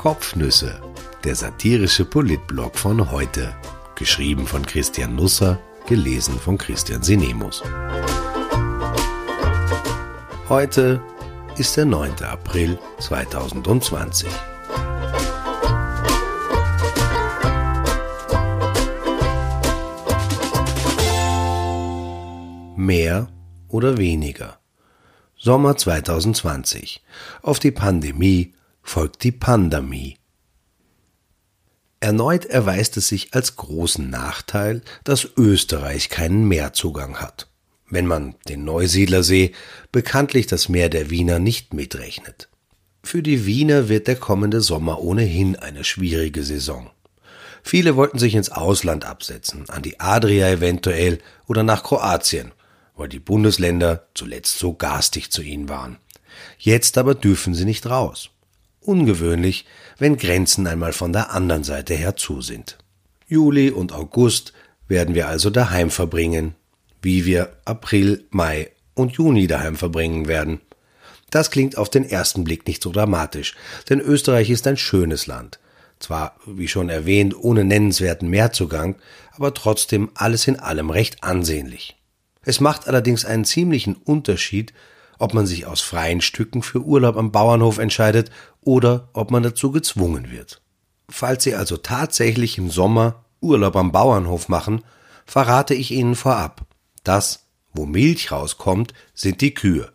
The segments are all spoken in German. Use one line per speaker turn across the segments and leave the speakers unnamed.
Kopfnüsse, der satirische Politblog von heute. Geschrieben von Christian Nusser, gelesen von Christian Sinemus. Heute ist der 9. April 2020. Mehr oder weniger. Sommer 2020. Auf die Pandemie folgt die Pandemie. Erneut erweist es sich als großen Nachteil, dass Österreich keinen Meerzugang hat. Wenn man den Neusiedlersee, bekanntlich das Meer der Wiener, nicht mitrechnet. Für die Wiener wird der kommende Sommer ohnehin eine schwierige Saison. Viele wollten sich ins Ausland absetzen, an die Adria eventuell oder nach Kroatien, weil die Bundesländer zuletzt so garstig zu ihnen waren. Jetzt aber dürfen sie nicht raus. Ungewöhnlich, wenn Grenzen einmal von der anderen Seite her zu sind. Juli und August werden wir also daheim verbringen, wie wir April, Mai und Juni daheim verbringen werden. Das klingt auf den ersten Blick nicht so dramatisch, denn Österreich ist ein schönes Land. Zwar, wie schon erwähnt, ohne nennenswerten Meerzugang, aber trotzdem alles in allem recht ansehnlich. Es macht allerdings einen ziemlichen Unterschied, ob man sich aus freien Stücken für Urlaub am Bauernhof entscheidet oder ob man dazu gezwungen wird. Falls Sie also tatsächlich im Sommer Urlaub am Bauernhof machen, verrate ich Ihnen vorab. Das, wo Milch rauskommt, sind die Kühe.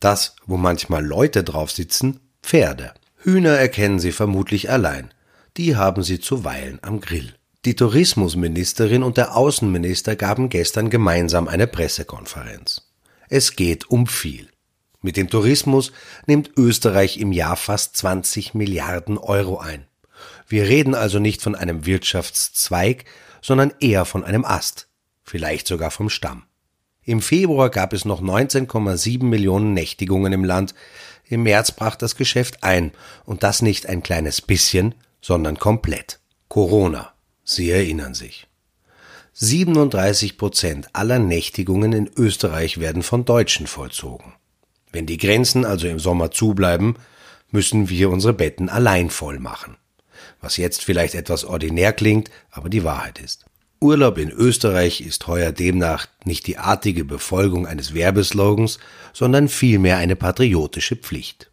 Das, wo manchmal Leute drauf sitzen, Pferde. Hühner erkennen Sie vermutlich allein. Die haben Sie zuweilen am Grill. Die Tourismusministerin und der Außenminister gaben gestern gemeinsam eine Pressekonferenz. Es geht um viel. Mit dem Tourismus nimmt Österreich im Jahr fast 20 Milliarden Euro ein. Wir reden also nicht von einem Wirtschaftszweig, sondern eher von einem Ast, vielleicht sogar vom Stamm. Im Februar gab es noch 19,7 Millionen Nächtigungen im Land, im März brach das Geschäft ein, und das nicht ein kleines bisschen, sondern komplett. Corona. Sie erinnern sich. 37 Prozent aller Nächtigungen in Österreich werden von Deutschen vollzogen. Wenn die Grenzen also im Sommer zubleiben, müssen wir unsere Betten allein voll machen. Was jetzt vielleicht etwas ordinär klingt, aber die Wahrheit ist. Urlaub in Österreich ist heuer demnach nicht die artige Befolgung eines Werbeslogans, sondern vielmehr eine patriotische Pflicht.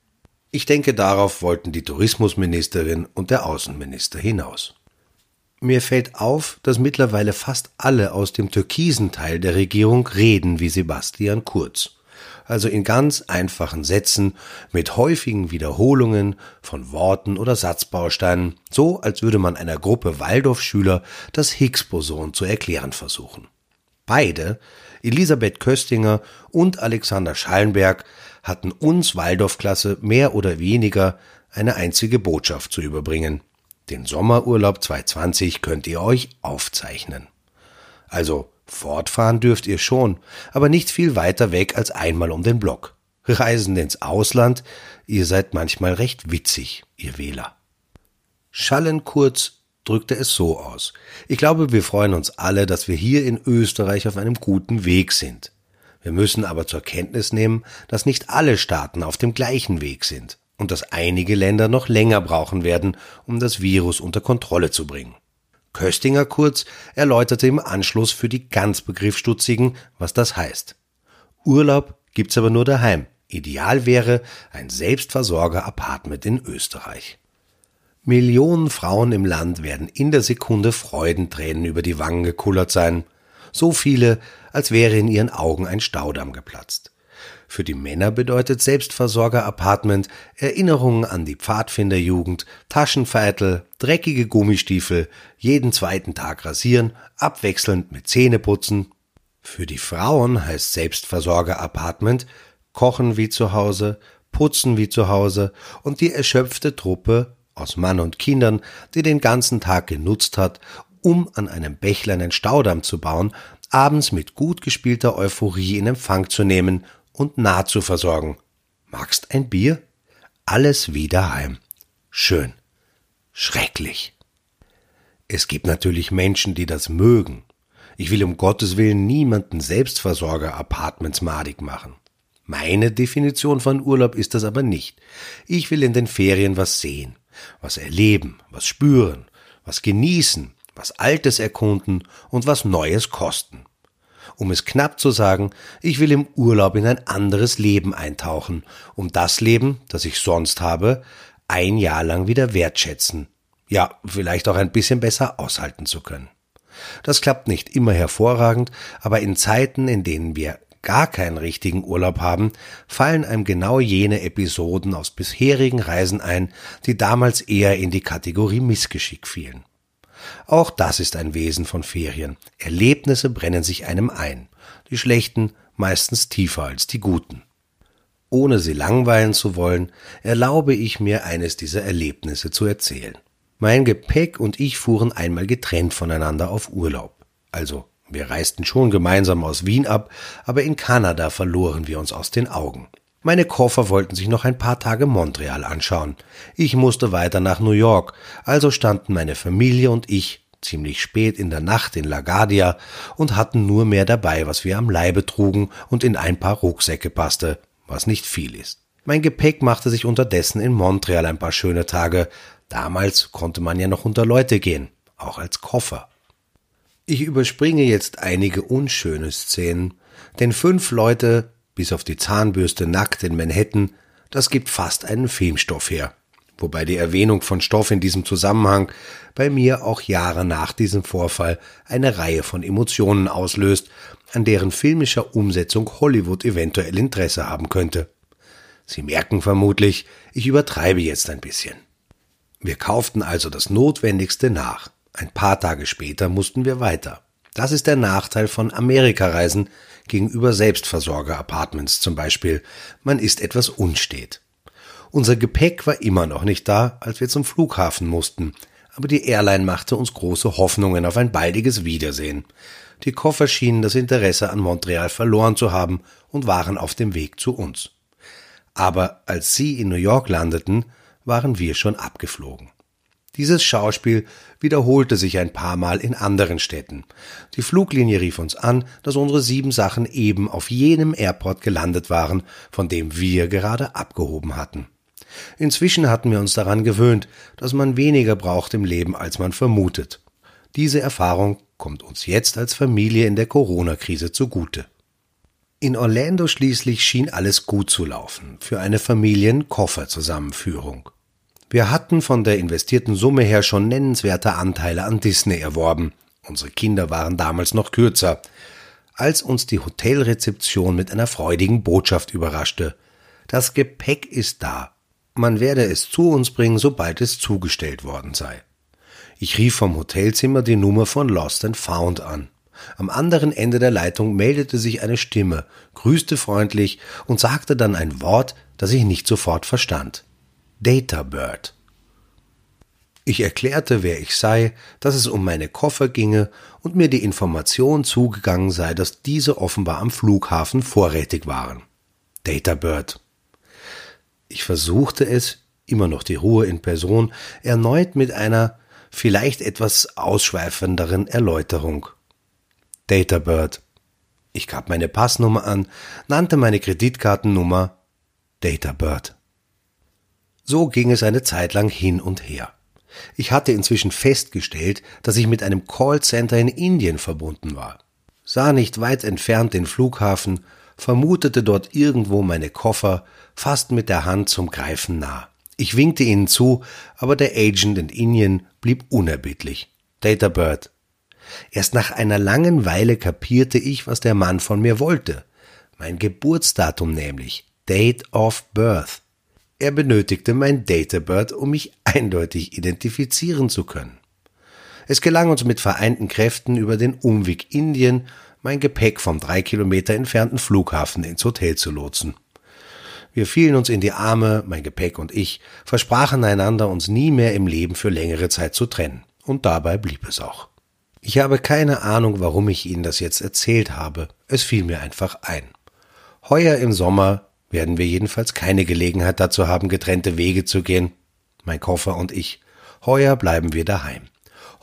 Ich denke, darauf wollten die Tourismusministerin und der Außenminister hinaus. Mir fällt auf, dass mittlerweile fast alle aus dem türkisen Teil der Regierung reden wie Sebastian Kurz. Also in ganz einfachen Sätzen mit häufigen Wiederholungen von Worten oder Satzbausteinen, so als würde man einer Gruppe Waldorfschüler das Higgs-Boson zu erklären versuchen. Beide, Elisabeth Köstinger und Alexander Schallenberg, hatten uns Waldorfklasse mehr oder weniger eine einzige Botschaft zu überbringen. Den Sommerurlaub 2020 könnt ihr euch aufzeichnen. Also fortfahren dürft ihr schon, aber nicht viel weiter weg als einmal um den Block. Reisen ins Ausland, ihr seid manchmal recht witzig, ihr Wähler. Schallenkurz drückte es so aus. Ich glaube, wir freuen uns alle, dass wir hier in Österreich auf einem guten Weg sind. Wir müssen aber zur Kenntnis nehmen, dass nicht alle Staaten auf dem gleichen Weg sind und dass einige Länder noch länger brauchen werden, um das Virus unter Kontrolle zu bringen. Köstinger kurz erläuterte im Anschluss für die ganz Begriffsstutzigen, was das heißt. Urlaub gibt's aber nur daheim. Ideal wäre ein Selbstversorger-Apartment in Österreich. Millionen Frauen im Land werden in der Sekunde Freudentränen über die Wangen gekullert sein. So viele, als wäre in ihren Augen ein Staudamm geplatzt. Für die Männer bedeutet Selbstversorger-Apartment Erinnerungen an die Pfadfinderjugend, Taschenveitel, dreckige Gummistiefel, jeden zweiten Tag rasieren, abwechselnd mit Zähneputzen. Für die Frauen heißt Selbstversorger-Apartment Kochen wie zu Hause, Putzen wie zu Hause und die erschöpfte Truppe aus Mann und Kindern, die den ganzen Tag genutzt hat, um an einem Bächlein einen Staudamm zu bauen, abends mit gut gespielter Euphorie in Empfang zu nehmen und nah zu versorgen. Magst ein Bier? Alles wieder heim. Schön. Schrecklich. Es gibt natürlich Menschen, die das mögen. Ich will um Gottes Willen niemanden Selbstversorger-Apartments madig machen. Meine Definition von Urlaub ist das aber nicht. Ich will in den Ferien was sehen. Was erleben, was spüren, was genießen, was Altes erkunden und was Neues kosten. Um es knapp zu sagen, ich will im Urlaub in ein anderes Leben eintauchen, um das Leben, das ich sonst habe, ein Jahr lang wieder wertschätzen, ja, vielleicht auch ein bisschen besser aushalten zu können. Das klappt nicht immer hervorragend, aber in Zeiten, in denen wir gar keinen richtigen Urlaub haben, fallen einem genau jene Episoden aus bisherigen Reisen ein, die damals eher in die Kategorie Missgeschick fielen. Auch das ist ein Wesen von Ferien. Erlebnisse brennen sich einem ein, die schlechten meistens tiefer als die guten. Ohne sie langweilen zu wollen, erlaube ich mir eines dieser Erlebnisse zu erzählen. Mein Gepäck und ich fuhren einmal getrennt voneinander auf Urlaub. Also, wir reisten schon gemeinsam aus Wien ab, aber in Kanada verloren wir uns aus den Augen. Meine Koffer wollten sich noch ein paar Tage Montreal anschauen. Ich musste weiter nach New York, also standen meine Familie und ich ziemlich spät in der Nacht in LaGuardia und hatten nur mehr dabei, was wir am Leibe trugen und in ein paar Rucksäcke passte, was nicht viel ist. Mein Gepäck machte sich unterdessen in Montreal ein paar schöne Tage. Damals konnte man ja noch unter Leute gehen, auch als Koffer. Ich überspringe jetzt einige unschöne Szenen, denn fünf Leute bis auf die Zahnbürste nackt in Manhattan, das gibt fast einen Filmstoff her. Wobei die Erwähnung von Stoff in diesem Zusammenhang bei mir auch Jahre nach diesem Vorfall eine Reihe von Emotionen auslöst, an deren filmischer Umsetzung Hollywood eventuell Interesse haben könnte. Sie merken vermutlich, ich übertreibe jetzt ein bisschen. Wir kauften also das Notwendigste nach. Ein paar Tage später mussten wir weiter. Das ist der Nachteil von Amerikareisen gegenüber Selbstversorger-Apartments zum Beispiel. Man ist etwas unstet. Unser Gepäck war immer noch nicht da, als wir zum Flughafen mussten, aber die Airline machte uns große Hoffnungen auf ein baldiges Wiedersehen. Die Koffer schienen das Interesse an Montreal verloren zu haben und waren auf dem Weg zu uns. Aber als sie in New York landeten, waren wir schon abgeflogen. Dieses Schauspiel wiederholte sich ein paar Mal in anderen Städten. Die Fluglinie rief uns an, dass unsere sieben Sachen eben auf jenem Airport gelandet waren, von dem wir gerade abgehoben hatten. Inzwischen hatten wir uns daran gewöhnt, dass man weniger braucht im Leben, als man vermutet. Diese Erfahrung kommt uns jetzt als Familie in der Corona-Krise zugute. In Orlando schließlich schien alles gut zu laufen für eine Familienkofferzusammenführung. Wir hatten von der investierten Summe her schon nennenswerte Anteile an Disney erworben. Unsere Kinder waren damals noch kürzer. Als uns die Hotelrezeption mit einer freudigen Botschaft überraschte. Das Gepäck ist da. Man werde es zu uns bringen, sobald es zugestellt worden sei. Ich rief vom Hotelzimmer die Nummer von Lost and Found an. Am anderen Ende der Leitung meldete sich eine Stimme, grüßte freundlich und sagte dann ein Wort, das ich nicht sofort verstand. Databird. Ich erklärte, wer ich sei, dass es um meine Koffer ginge und mir die Information zugegangen sei, dass diese offenbar am Flughafen vorrätig waren. Databird. Ich versuchte es, immer noch die Ruhe in Person, erneut mit einer vielleicht etwas ausschweifenderen Erläuterung. Databird. Ich gab meine Passnummer an, nannte meine Kreditkartennummer Databird. So ging es eine Zeit lang hin und her. Ich hatte inzwischen festgestellt, dass ich mit einem Callcenter in Indien verbunden war, sah nicht weit entfernt den Flughafen, vermutete dort irgendwo meine Koffer, fast mit der Hand zum Greifen nah. Ich winkte ihnen zu, aber der Agent in Indien blieb unerbittlich. Data Bird. Erst nach einer langen Weile kapierte ich, was der Mann von mir wollte. Mein Geburtsdatum nämlich. Date of Birth. Er benötigte mein Databird, um mich eindeutig identifizieren zu können. Es gelang uns mit vereinten Kräften über den Umweg Indien, mein Gepäck vom drei Kilometer entfernten Flughafen ins Hotel zu lotsen. Wir fielen uns in die Arme, mein Gepäck und ich, versprachen einander, uns nie mehr im Leben für längere Zeit zu trennen. Und dabei blieb es auch. Ich habe keine Ahnung, warum ich Ihnen das jetzt erzählt habe. Es fiel mir einfach ein. Heuer im Sommer werden wir jedenfalls keine Gelegenheit dazu haben, getrennte Wege zu gehen. Mein Koffer und ich. Heuer bleiben wir daheim.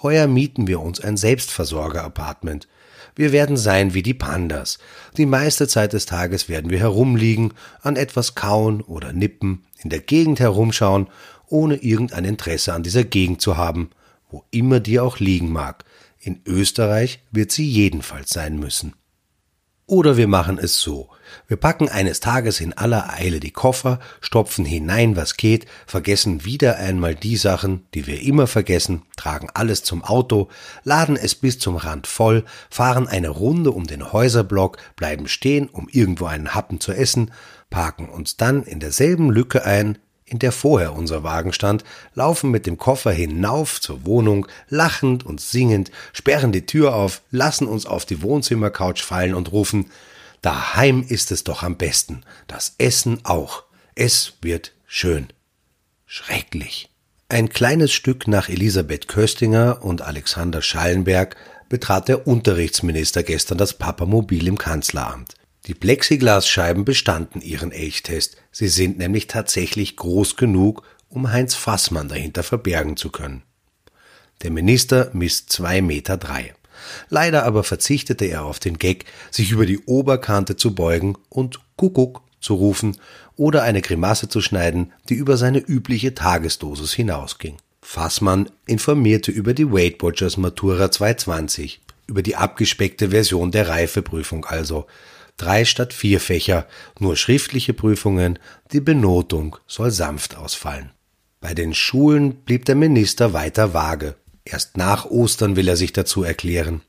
Heuer mieten wir uns ein Selbstversorger-Apartment. Wir werden sein wie die Pandas. Die meiste Zeit des Tages werden wir herumliegen, an etwas kauen oder nippen, in der Gegend herumschauen ohne irgendein Interesse an dieser Gegend zu haben, wo immer die auch liegen mag. In Österreich wird sie jedenfalls sein müssen. Oder wir machen es so. Wir packen eines Tages in aller Eile die Koffer, stopfen hinein, was geht, vergessen wieder einmal die Sachen, die wir immer vergessen, tragen alles zum Auto, laden es bis zum Rand voll, fahren eine Runde um den Häuserblock, bleiben stehen, um irgendwo einen Happen zu essen, parken uns dann in derselben Lücke ein, in der vorher unser Wagen stand, laufen mit dem Koffer hinauf zur Wohnung, lachend und singend, sperren die Tür auf, lassen uns auf die Wohnzimmercouch fallen und rufen Daheim ist es doch am besten, das Essen auch. Es wird schön. Schrecklich. Ein kleines Stück nach Elisabeth Köstinger und Alexander Schallenberg betrat der Unterrichtsminister gestern das Papamobil im Kanzleramt. Die Plexiglasscheiben bestanden ihren Elchtest. Sie sind nämlich tatsächlich groß genug, um Heinz Fassmann dahinter verbergen zu können. Der Minister misst zwei Meter drei. Leider aber verzichtete er auf den Gag, sich über die Oberkante zu beugen und Kuckuck zu rufen oder eine Grimasse zu schneiden, die über seine übliche Tagesdosis hinausging. Fassmann informierte über die Weight Watchers Matura 220, über die abgespeckte Version der Reifeprüfung also, drei statt vier Fächer, nur schriftliche Prüfungen, die Benotung soll sanft ausfallen. Bei den Schulen blieb der Minister weiter vage. Erst nach Ostern will er sich dazu erklären.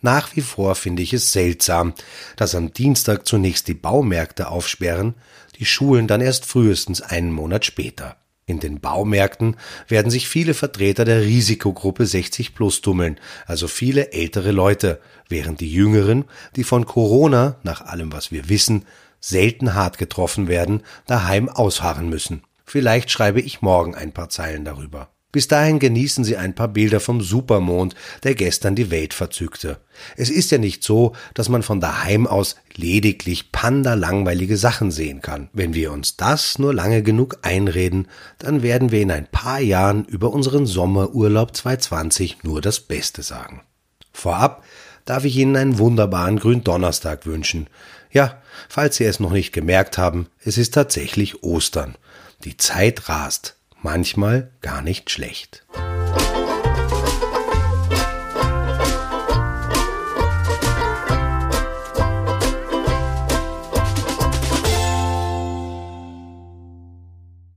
Nach wie vor finde ich es seltsam, dass am Dienstag zunächst die Baumärkte aufsperren, die Schulen dann erst frühestens einen Monat später. In den Baumärkten werden sich viele Vertreter der Risikogruppe 60 plus tummeln, also viele ältere Leute, während die Jüngeren, die von Corona, nach allem was wir wissen, selten hart getroffen werden, daheim ausharren müssen. Vielleicht schreibe ich morgen ein paar Zeilen darüber. Bis dahin genießen Sie ein paar Bilder vom Supermond, der gestern die Welt verzückte. Es ist ja nicht so, dass man von daheim aus lediglich panda-langweilige Sachen sehen kann. Wenn wir uns das nur lange genug einreden, dann werden wir in ein paar Jahren über unseren Sommerurlaub 2020 nur das Beste sagen. Vorab darf ich Ihnen einen wunderbaren Gründonnerstag wünschen. Ja, falls Sie es noch nicht gemerkt haben, es ist tatsächlich Ostern. Die Zeit rast manchmal gar nicht schlecht.